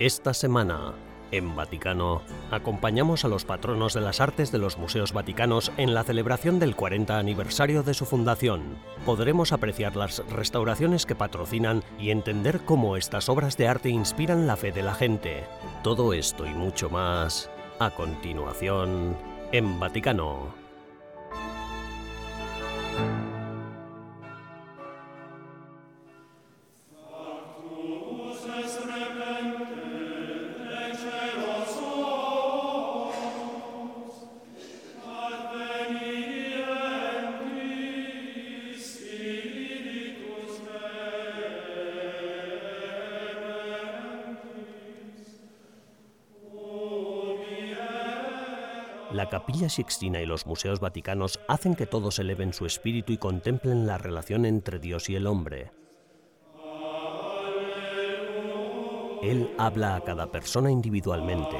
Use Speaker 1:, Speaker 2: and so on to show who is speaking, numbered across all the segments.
Speaker 1: Esta semana, en Vaticano, acompañamos a los patronos de las artes de los museos vaticanos en la celebración del 40 aniversario de su fundación. Podremos apreciar las restauraciones que patrocinan y entender cómo estas obras de arte inspiran la fe de la gente. Todo esto y mucho más, a continuación, en Vaticano. La capilla sixtina y los museos vaticanos hacen que todos eleven su espíritu y contemplen la relación entre Dios y el hombre. Él habla a cada persona individualmente.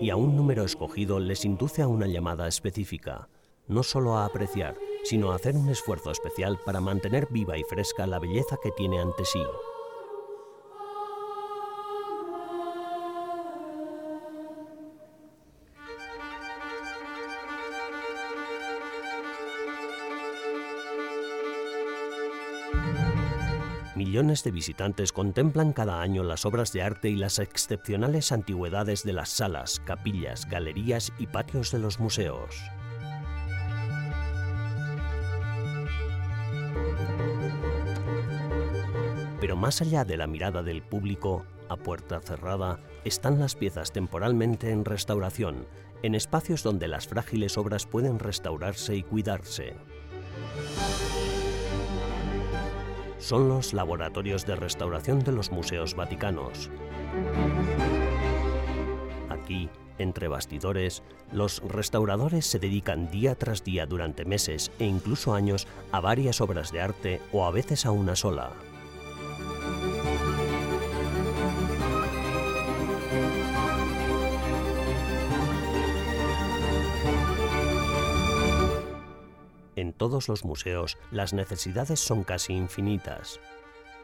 Speaker 1: Y a un número escogido les induce a una llamada específica, no solo a apreciar, sino a hacer un esfuerzo especial para mantener viva y fresca la belleza que tiene ante sí. Millones de visitantes contemplan cada año las obras de arte y las excepcionales antigüedades de las salas, capillas, galerías y patios de los museos. Pero más allá de la mirada del público, a puerta cerrada, están las piezas temporalmente en restauración, en espacios donde las frágiles obras pueden restaurarse y cuidarse. Son los laboratorios de restauración de los museos vaticanos. Aquí, entre bastidores, los restauradores se dedican día tras día durante meses e incluso años a varias obras de arte o a veces a una sola. Todos los museos las necesidades son casi infinitas.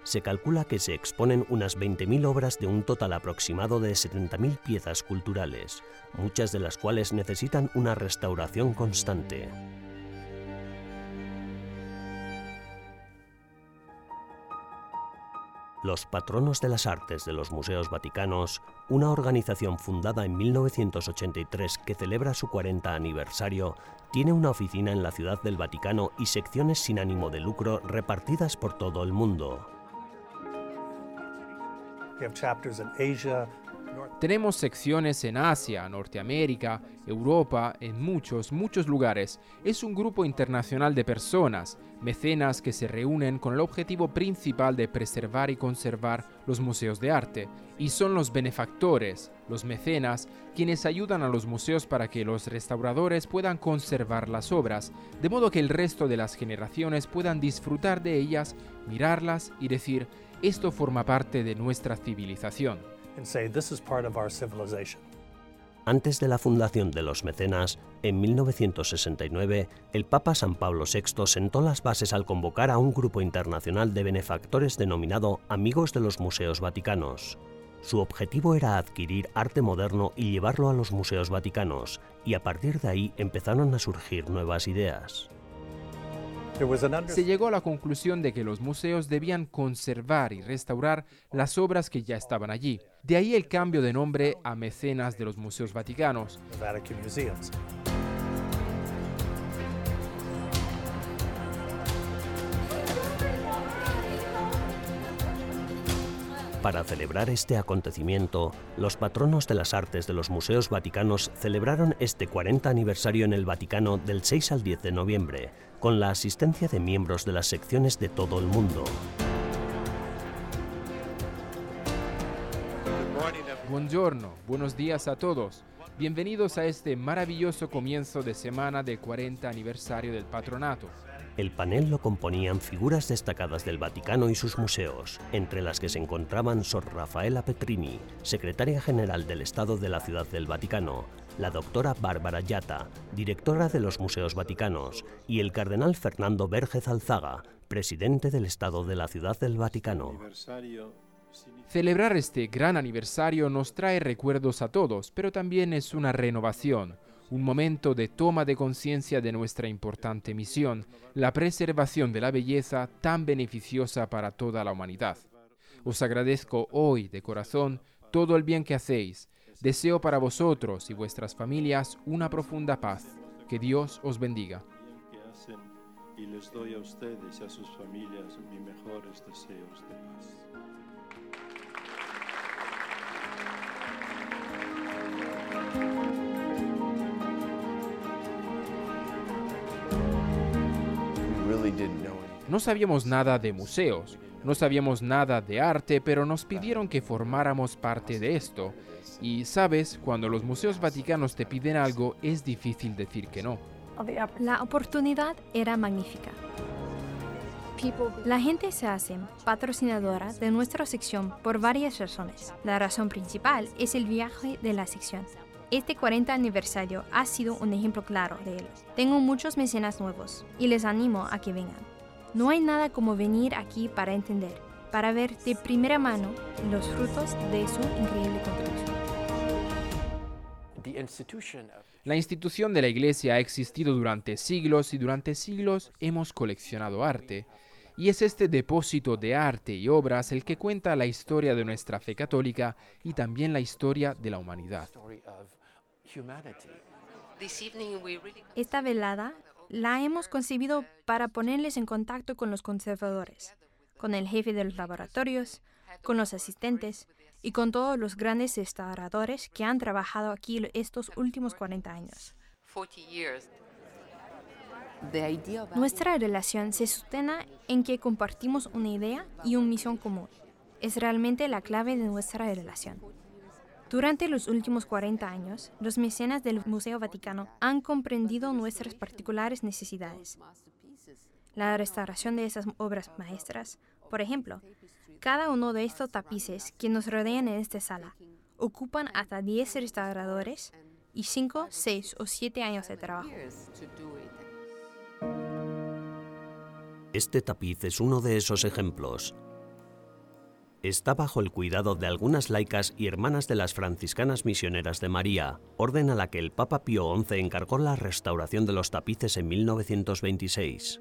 Speaker 1: Se calcula que se exponen unas 20.000 obras de un total aproximado de 70.000 piezas culturales, muchas de las cuales necesitan una restauración constante. Los Patronos de las Artes de los Museos Vaticanos, una organización fundada en 1983 que celebra su 40 aniversario, tiene una oficina en la Ciudad del Vaticano y secciones sin ánimo de lucro repartidas por todo el mundo.
Speaker 2: Tenemos secciones en Asia, Norteamérica, Europa, en muchos, muchos lugares. Es un grupo internacional de personas, mecenas que se reúnen con el objetivo principal de preservar y conservar los museos de arte. Y son los benefactores, los mecenas, quienes ayudan a los museos para que los restauradores puedan conservar las obras, de modo que el resto de las generaciones puedan disfrutar de ellas, mirarlas y decir, esto forma parte de nuestra civilización.
Speaker 1: Antes de la fundación de los mecenas, en 1969, el Papa San Pablo VI sentó las bases al convocar a un grupo internacional de benefactores denominado Amigos de los Museos Vaticanos. Su objetivo era adquirir arte moderno y llevarlo a los museos vaticanos, y a partir de ahí empezaron a surgir nuevas ideas.
Speaker 2: Se llegó a la conclusión de que los museos debían conservar y restaurar las obras que ya estaban allí. De ahí el cambio de nombre a Mecenas de los Museos Vaticanos.
Speaker 1: Para celebrar este acontecimiento, los patronos de las artes de los museos vaticanos celebraron este 40 aniversario en el Vaticano del 6 al 10 de noviembre, con la asistencia de miembros de las secciones de todo el mundo.
Speaker 2: Buongiorno, buenos días a todos. Bienvenidos a este maravilloso comienzo de semana del 40 aniversario del patronato.
Speaker 1: El panel lo componían figuras destacadas del Vaticano y sus museos, entre las que se encontraban Sor Rafaela Petrini, secretaria general del Estado de la Ciudad del Vaticano, la doctora Bárbara Yata, directora de los Museos Vaticanos, y el cardenal Fernando Vergez Alzaga, presidente del Estado de la Ciudad del Vaticano.
Speaker 2: Celebrar este gran aniversario nos trae recuerdos a todos, pero también es una renovación, un momento de toma de conciencia de nuestra importante misión, la preservación de la belleza tan beneficiosa para toda la humanidad. Os agradezco hoy de corazón todo el bien que hacéis. Deseo para vosotros y vuestras familias una profunda paz. Que Dios os bendiga. Y les doy a ustedes y a sus familias mis mejores deseos de paz. No sabíamos nada de museos, no sabíamos nada de arte, pero nos pidieron que formáramos parte de esto. Y sabes, cuando los museos vaticanos te piden algo, es difícil decir que no.
Speaker 3: La oportunidad era magnífica. La gente se hace patrocinadora de nuestra sección por varias razones. La razón principal es el viaje de la sección. Este 40 aniversario ha sido un ejemplo claro de ello. Tengo muchos mecenas nuevos y les animo a que vengan. No hay nada como venir aquí para entender, para ver de primera mano los frutos de su increíble contribución.
Speaker 2: La institución de la Iglesia ha existido durante siglos y durante siglos hemos coleccionado arte. Y es este depósito de arte y obras el que cuenta la historia de nuestra fe católica y también la historia de la humanidad.
Speaker 3: Esta velada la hemos concebido para ponerles en contacto con los conservadores, con el jefe de los laboratorios, con los asistentes y con todos los grandes restauradores que han trabajado aquí estos últimos 40 años. Nuestra relación se sustenta en que compartimos una idea y una misión común. Es realmente la clave de nuestra relación. Durante los últimos 40 años, los mecenas del Museo Vaticano han comprendido nuestras particulares necesidades. La restauración de esas obras maestras, por ejemplo, cada uno de estos tapices que nos rodean en esta sala ocupan hasta 10 restauradores y 5, 6 o 7 años de trabajo.
Speaker 1: Este tapiz es uno de esos ejemplos está bajo el cuidado de algunas laicas y hermanas de las franciscanas misioneras de María, orden a la que el Papa Pío XI encargó la restauración de los tapices en 1926.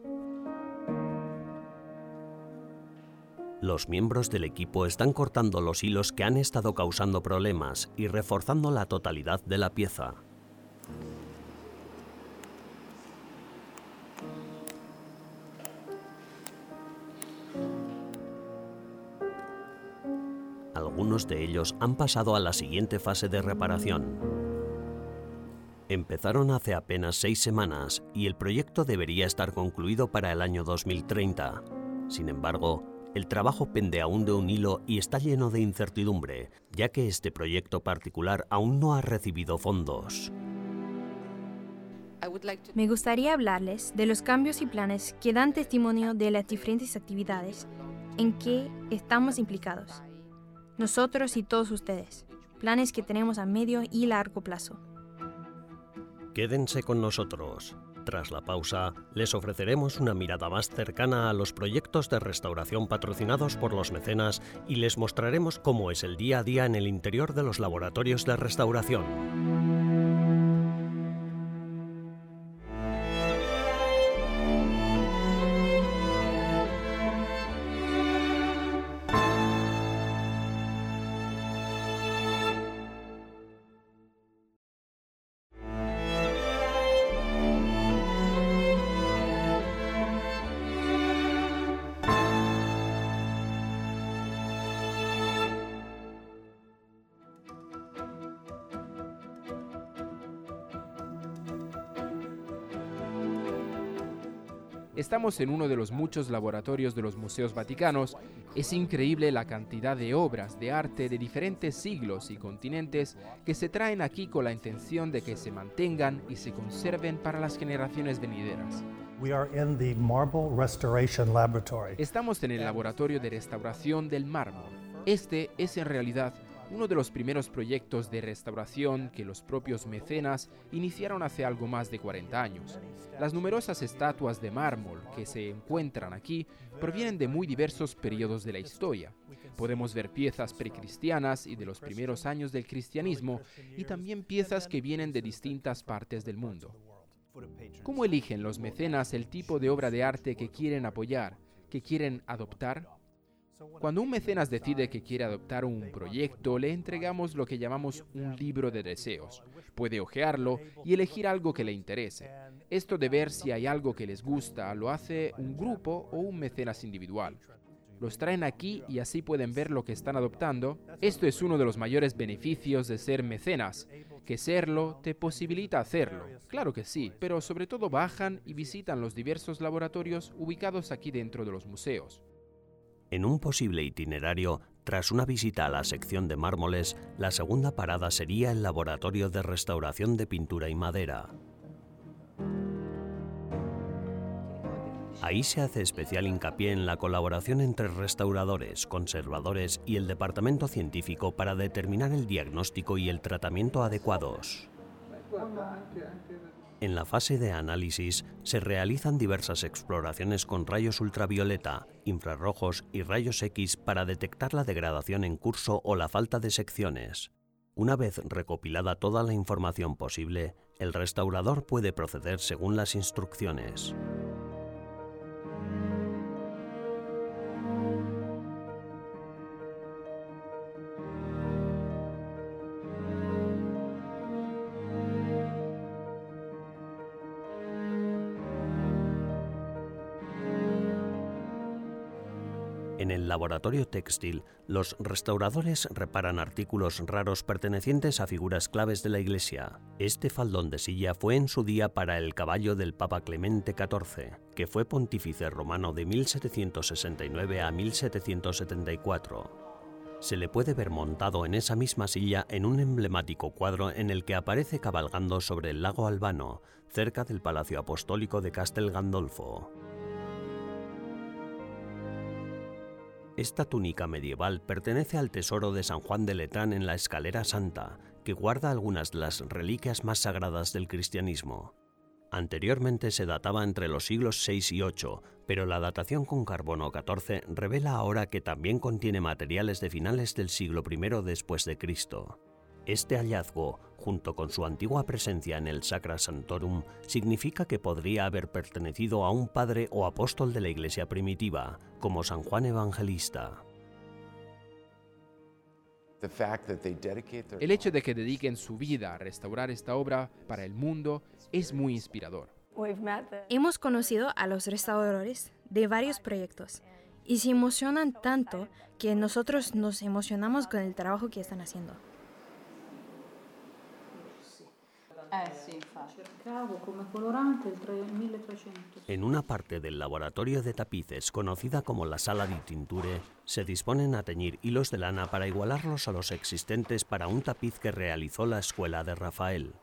Speaker 1: Los miembros del equipo están cortando los hilos que han estado causando problemas y reforzando la totalidad de la pieza. Algunos de ellos han pasado a la siguiente fase de reparación. Empezaron hace apenas seis semanas y el proyecto debería estar concluido para el año 2030. Sin embargo, el trabajo pende aún de un hilo y está lleno de incertidumbre, ya que este proyecto particular aún no ha recibido fondos.
Speaker 3: Me gustaría hablarles de los cambios y planes que dan testimonio de las diferentes actividades en que estamos implicados nosotros y todos ustedes, planes que tenemos a medio y largo plazo.
Speaker 1: Quédense con nosotros. Tras la pausa, les ofreceremos una mirada más cercana a los proyectos de restauración patrocinados por los mecenas y les mostraremos cómo es el día a día en el interior de los laboratorios de restauración.
Speaker 2: Estamos en uno de los muchos laboratorios de los museos vaticanos. Es increíble la cantidad de obras de arte de diferentes siglos y continentes que se traen aquí con la intención de que se mantengan y se conserven para las generaciones venideras. Estamos en el laboratorio de restauración del mármol. Este es en realidad uno de los primeros proyectos de restauración que los propios mecenas iniciaron hace algo más de 40 años. Las numerosas estatuas de mármol que se encuentran aquí provienen de muy diversos periodos de la historia. Podemos ver piezas precristianas y de los primeros años del cristianismo y también piezas que vienen de distintas partes del mundo. ¿Cómo eligen los mecenas el tipo de obra de arte que quieren apoyar, que quieren adoptar? Cuando un mecenas decide que quiere adoptar un proyecto, le entregamos lo que llamamos un libro de deseos. Puede hojearlo y elegir algo que le interese. Esto de ver si hay algo que les gusta lo hace un grupo o un mecenas individual. Los traen aquí y así pueden ver lo que están adoptando. Esto es uno de los mayores beneficios de ser mecenas, que serlo te posibilita hacerlo. Claro que sí, pero sobre todo bajan y visitan los diversos laboratorios ubicados aquí dentro de los museos.
Speaker 1: En un posible itinerario, tras una visita a la sección de mármoles, la segunda parada sería el laboratorio de restauración de pintura y madera. Ahí se hace especial hincapié en la colaboración entre restauradores, conservadores y el departamento científico para determinar el diagnóstico y el tratamiento adecuados. En la fase de análisis se realizan diversas exploraciones con rayos ultravioleta, infrarrojos y rayos X para detectar la degradación en curso o la falta de secciones. Una vez recopilada toda la información posible, el restaurador puede proceder según las instrucciones. En el laboratorio textil, los restauradores reparan artículos raros pertenecientes a figuras claves de la Iglesia. Este faldón de silla fue en su día para el caballo del Papa Clemente XIV, que fue pontífice romano de 1769 a 1774. Se le puede ver montado en esa misma silla en un emblemático cuadro en el que aparece cabalgando sobre el lago Albano, cerca del Palacio Apostólico de Castel Gandolfo. Esta túnica medieval pertenece al tesoro de San Juan de Letrán en la Escalera Santa, que guarda algunas de las reliquias más sagradas del cristianismo. Anteriormente se databa entre los siglos VI y VIII, pero la datación con carbono 14 revela ahora que también contiene materiales de finales del siglo I después de Cristo. Este hallazgo, junto con su antigua presencia en el Sacra Santorum, significa que podría haber pertenecido a un padre o apóstol de la Iglesia primitiva, como San Juan Evangelista.
Speaker 2: El hecho de que dediquen su vida a restaurar esta obra para el mundo es muy inspirador.
Speaker 3: Hemos conocido a los restauradores de varios proyectos y se emocionan tanto que nosotros nos emocionamos con el trabajo que están haciendo.
Speaker 1: En una parte del laboratorio de tapices, conocida como la sala di tinture, se disponen a teñir hilos de lana para igualarlos a los existentes para un tapiz que realizó la escuela de Rafael.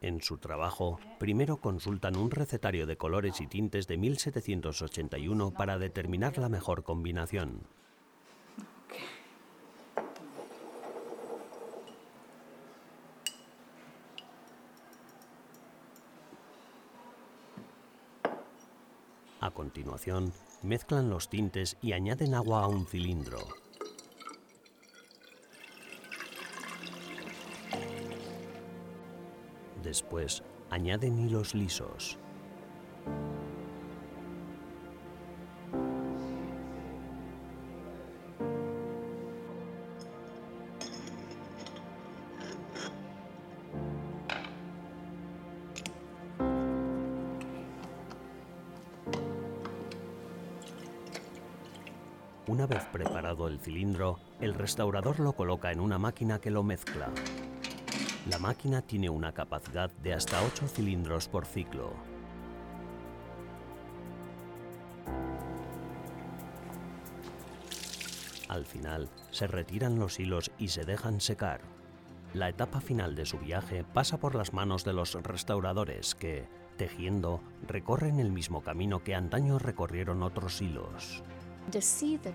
Speaker 1: En su trabajo, primero consultan un recetario de colores y tintes de 1781 para determinar la mejor combinación. A continuación, mezclan los tintes y añaden agua a un cilindro. Después, añaden hilos lisos. Una vez preparado el cilindro, el restaurador lo coloca en una máquina que lo mezcla. La máquina tiene una capacidad de hasta 8 cilindros por ciclo. Al final, se retiran los hilos y se dejan secar. La etapa final de su viaje pasa por las manos de los restauradores que, tejiendo, recorren el mismo camino que antaño recorrieron otros hilos.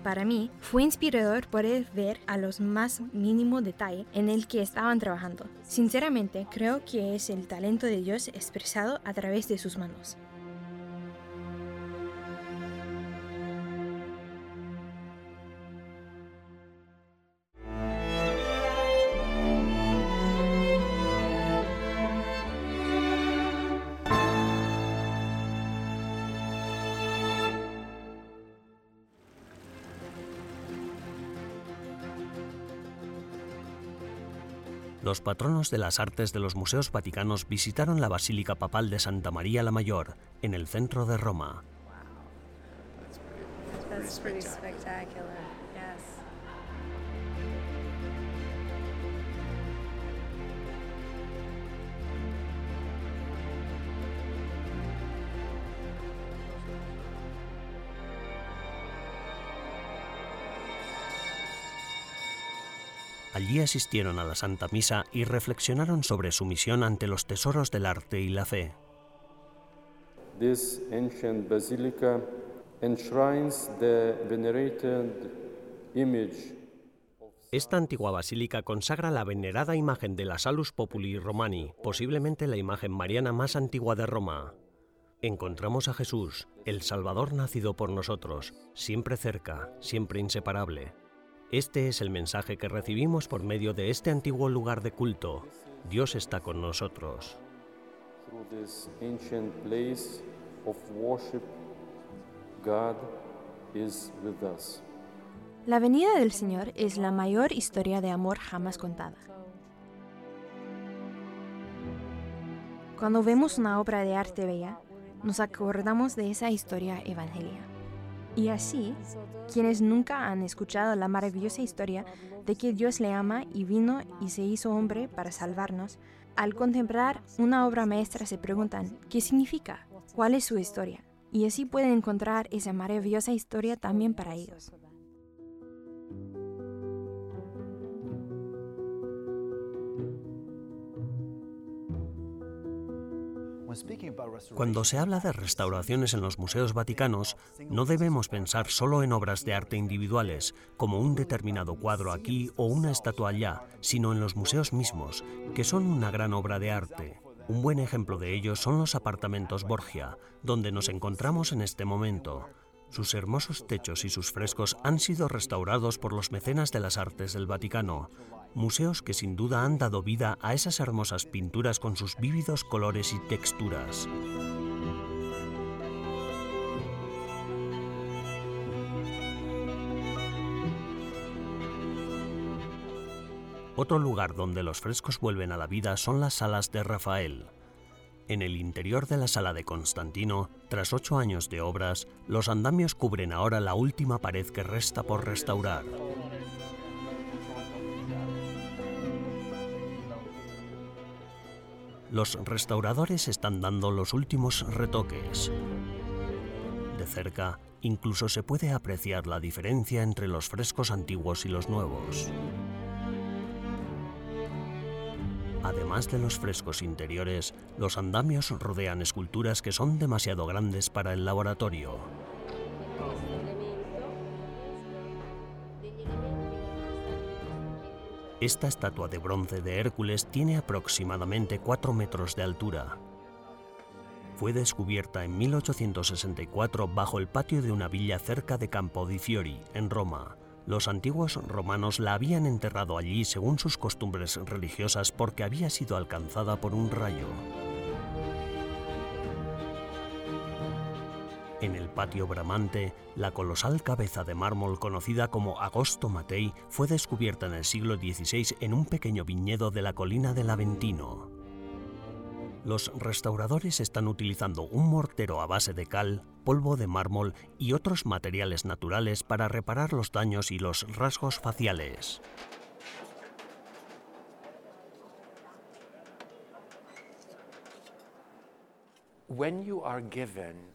Speaker 3: Para mí fue inspirador poder ver a los más mínimo detalle en el que estaban trabajando. Sinceramente, creo que es el talento de Dios expresado a través de sus manos.
Speaker 1: Los patronos de las artes de los museos vaticanos visitaron la Basílica Papal de Santa María la Mayor, en el centro de Roma. Allí asistieron a la Santa Misa y reflexionaron sobre su misión ante los tesoros del arte y la fe. Esta antigua basílica consagra la venerada imagen de la Salus Populi Romani, posiblemente la imagen mariana más antigua de Roma. Encontramos a Jesús, el Salvador nacido por nosotros, siempre cerca, siempre inseparable. Este es el mensaje que recibimos por medio de este antiguo lugar de culto. Dios está con nosotros.
Speaker 3: La venida del Señor es la mayor historia de amor jamás contada. Cuando vemos una obra de arte bella, nos acordamos de esa historia evangélica. Y así, quienes nunca han escuchado la maravillosa historia de que Dios le ama y vino y se hizo hombre para salvarnos, al contemplar una obra maestra se preguntan, ¿qué significa? ¿Cuál es su historia? Y así pueden encontrar esa maravillosa historia también para ellos.
Speaker 1: Cuando se habla de restauraciones en los museos vaticanos, no debemos pensar solo en obras de arte individuales, como un determinado cuadro aquí o una estatua allá, sino en los museos mismos, que son una gran obra de arte. Un buen ejemplo de ello son los apartamentos Borgia, donde nos encontramos en este momento. Sus hermosos techos y sus frescos han sido restaurados por los mecenas de las artes del Vaticano, museos que sin duda han dado vida a esas hermosas pinturas con sus vívidos colores y texturas. Otro lugar donde los frescos vuelven a la vida son las salas de Rafael. En el interior de la sala de Constantino, tras ocho años de obras, los andamios cubren ahora la última pared que resta por restaurar. Los restauradores están dando los últimos retoques. De cerca, incluso se puede apreciar la diferencia entre los frescos antiguos y los nuevos. Además de los frescos interiores, los andamios rodean esculturas que son demasiado grandes para el laboratorio. Esta estatua de bronce de Hércules tiene aproximadamente 4 metros de altura. Fue descubierta en 1864 bajo el patio de una villa cerca de Campo di Fiori, en Roma. Los antiguos romanos la habían enterrado allí según sus costumbres religiosas porque había sido alcanzada por un rayo. En el patio bramante, la colosal cabeza de mármol conocida como Agosto Matei fue descubierta en el siglo XVI en un pequeño viñedo de la colina del Aventino. Los restauradores están utilizando un mortero a base de cal, polvo de mármol y otros materiales naturales para reparar los daños y los rasgos faciales.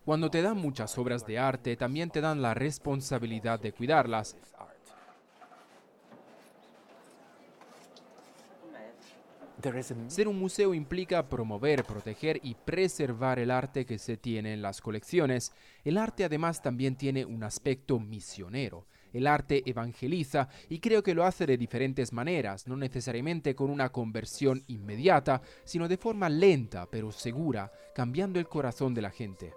Speaker 2: Cuando te dan muchas obras de arte, también te dan la responsabilidad de cuidarlas. Ser un museo implica promover, proteger y preservar el arte que se tiene en las colecciones. El arte además también tiene un aspecto misionero. El arte evangeliza y creo que lo hace de diferentes maneras, no necesariamente con una conversión inmediata, sino de forma lenta pero segura, cambiando el corazón de la gente.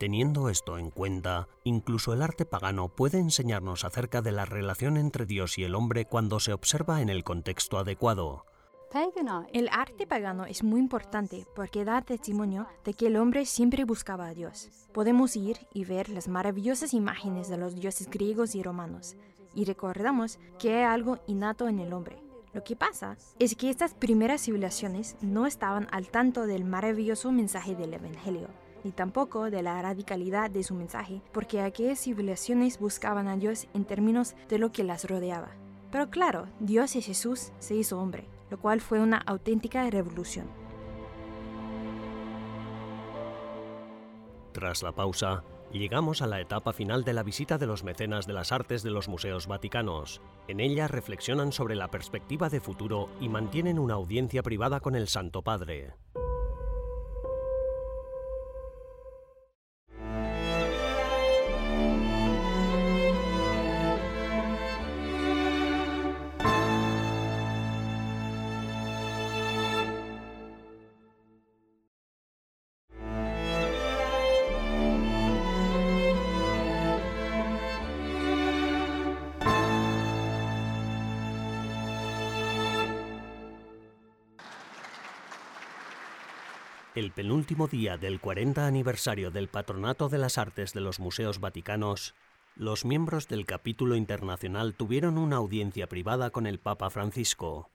Speaker 1: Teniendo esto en cuenta, incluso el arte pagano puede enseñarnos acerca de la relación entre Dios y el hombre cuando se observa en el contexto adecuado.
Speaker 3: El arte pagano es muy importante porque da testimonio de que el hombre siempre buscaba a Dios. Podemos ir y ver las maravillosas imágenes de los dioses griegos y romanos y recordamos que hay algo innato en el hombre. Lo que pasa es que estas primeras civilizaciones no estaban al tanto del maravilloso mensaje del Evangelio, ni tampoco de la radicalidad de su mensaje, porque aquellas civilizaciones buscaban a Dios en términos de lo que las rodeaba. Pero claro, Dios y Jesús se hizo hombre lo cual fue una auténtica revolución.
Speaker 1: Tras la pausa, llegamos a la etapa final de la visita de los mecenas de las artes de los museos vaticanos. En ella reflexionan sobre la perspectiva de futuro y mantienen una audiencia privada con el Santo Padre. El penúltimo día del 40 aniversario del Patronato de las Artes de los Museos Vaticanos, los miembros del capítulo internacional tuvieron una audiencia privada con el Papa Francisco.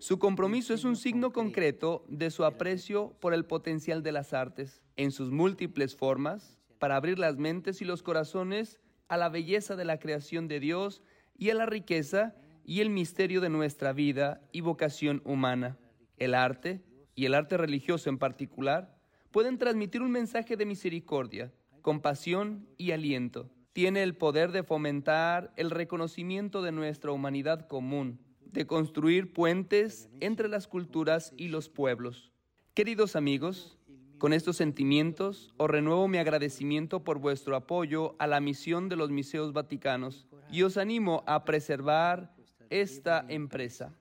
Speaker 4: Su compromiso es un signo concreto de su aprecio por el potencial de las artes, en sus múltiples formas, para abrir las mentes y los corazones a la belleza de la creación de Dios y a la riqueza y el misterio de nuestra vida y vocación humana. El arte, y el arte religioso en particular, pueden transmitir un mensaje de misericordia, compasión y aliento. Tiene el poder de fomentar el reconocimiento de nuestra humanidad común, de construir puentes entre las culturas y los pueblos. Queridos amigos, con estos sentimientos os renuevo mi agradecimiento por vuestro apoyo a la misión de los museos vaticanos y os animo a preservar esta empresa.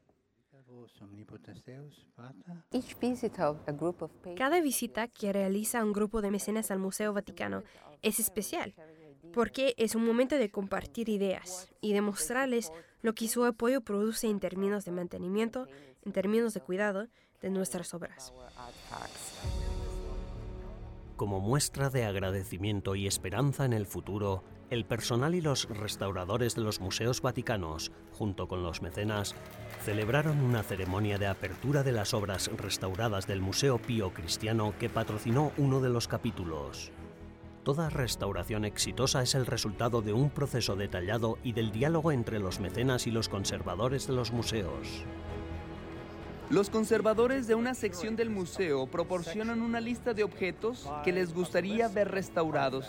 Speaker 3: Cada visita que realiza un grupo de mecenas al Museo Vaticano es especial porque es un momento de compartir ideas y demostrarles lo que su apoyo produce en términos de mantenimiento, en términos de cuidado de nuestras obras.
Speaker 1: Como muestra de agradecimiento y esperanza en el futuro, el personal y los restauradores de los museos vaticanos, junto con los mecenas, celebraron una ceremonia de apertura de las obras restauradas del Museo Pío Cristiano que patrocinó uno de los capítulos. Toda restauración exitosa es el resultado de un proceso detallado y del diálogo entre los mecenas y los conservadores de los museos.
Speaker 4: Los conservadores de una sección del museo proporcionan una lista de objetos que les gustaría ver restaurados.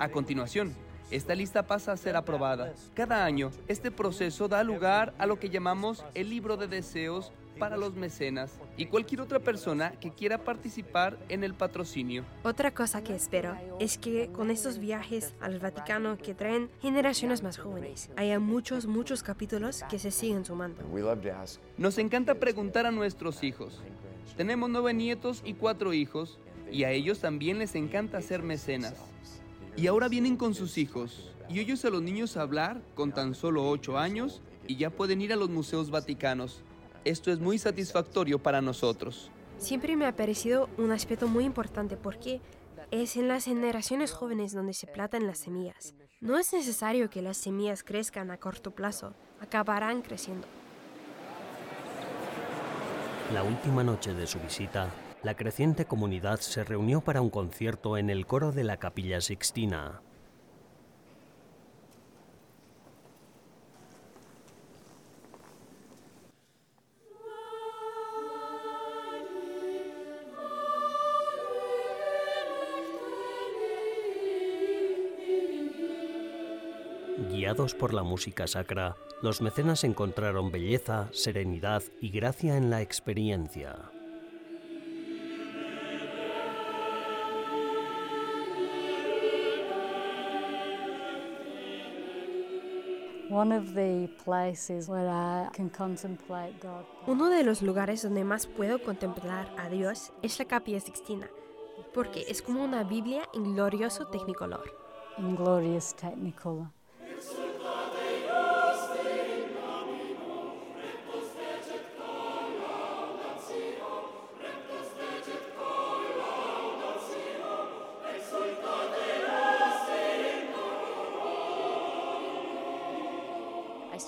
Speaker 4: A continuación, esta lista pasa a ser aprobada. Cada año, este proceso da lugar a lo que llamamos el libro de deseos para los mecenas y cualquier otra persona que quiera participar en el patrocinio.
Speaker 3: Otra cosa que espero es que con estos viajes al Vaticano que traen generaciones más jóvenes, haya muchos, muchos capítulos que se siguen sumando.
Speaker 4: Nos encanta preguntar a nuestros hijos. Tenemos nueve nietos y cuatro hijos y a ellos también les encanta ser mecenas. Y ahora vienen con sus hijos y oyes a los niños hablar con tan solo 8 años y ya pueden ir a los museos vaticanos. Esto es muy satisfactorio para nosotros.
Speaker 3: Siempre me ha parecido un aspecto muy importante porque es en las generaciones jóvenes donde se plantan las semillas. No es necesario que las semillas crezcan a corto plazo, acabarán creciendo.
Speaker 1: La última noche de su visita, la creciente comunidad se reunió para un concierto en el coro de la Capilla Sixtina. Guiados por la música sacra, los mecenas encontraron belleza, serenidad y gracia en la experiencia.
Speaker 5: Uno de los lugares donde más puedo contemplar a Dios es la Capilla Sixtina, porque es como una Biblia en glorioso
Speaker 6: Technicolor.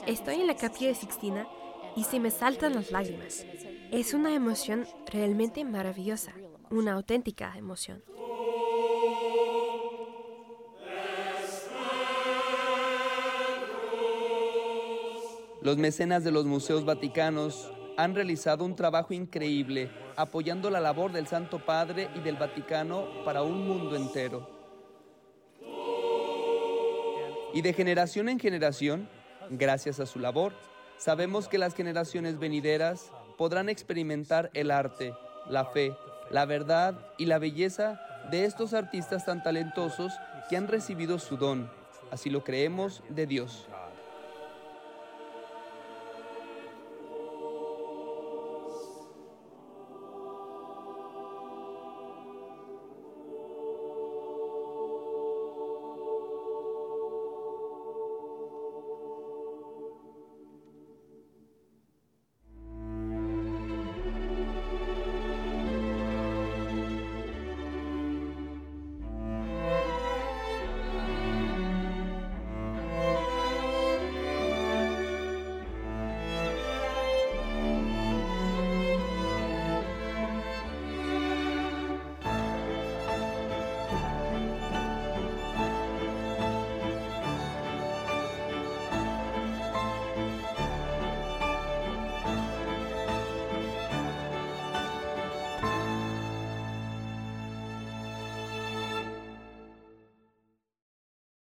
Speaker 5: Estoy en la capilla de Sixtina y se me saltan las lágrimas. Es una emoción realmente maravillosa, una auténtica emoción.
Speaker 4: Los mecenas de los museos vaticanos han realizado un trabajo increíble apoyando la labor del Santo Padre y del Vaticano para un mundo entero. Y de generación en generación, Gracias a su labor, sabemos que las generaciones venideras podrán experimentar el arte, la fe, la verdad y la belleza de estos artistas tan talentosos que han recibido su don, así lo creemos, de Dios.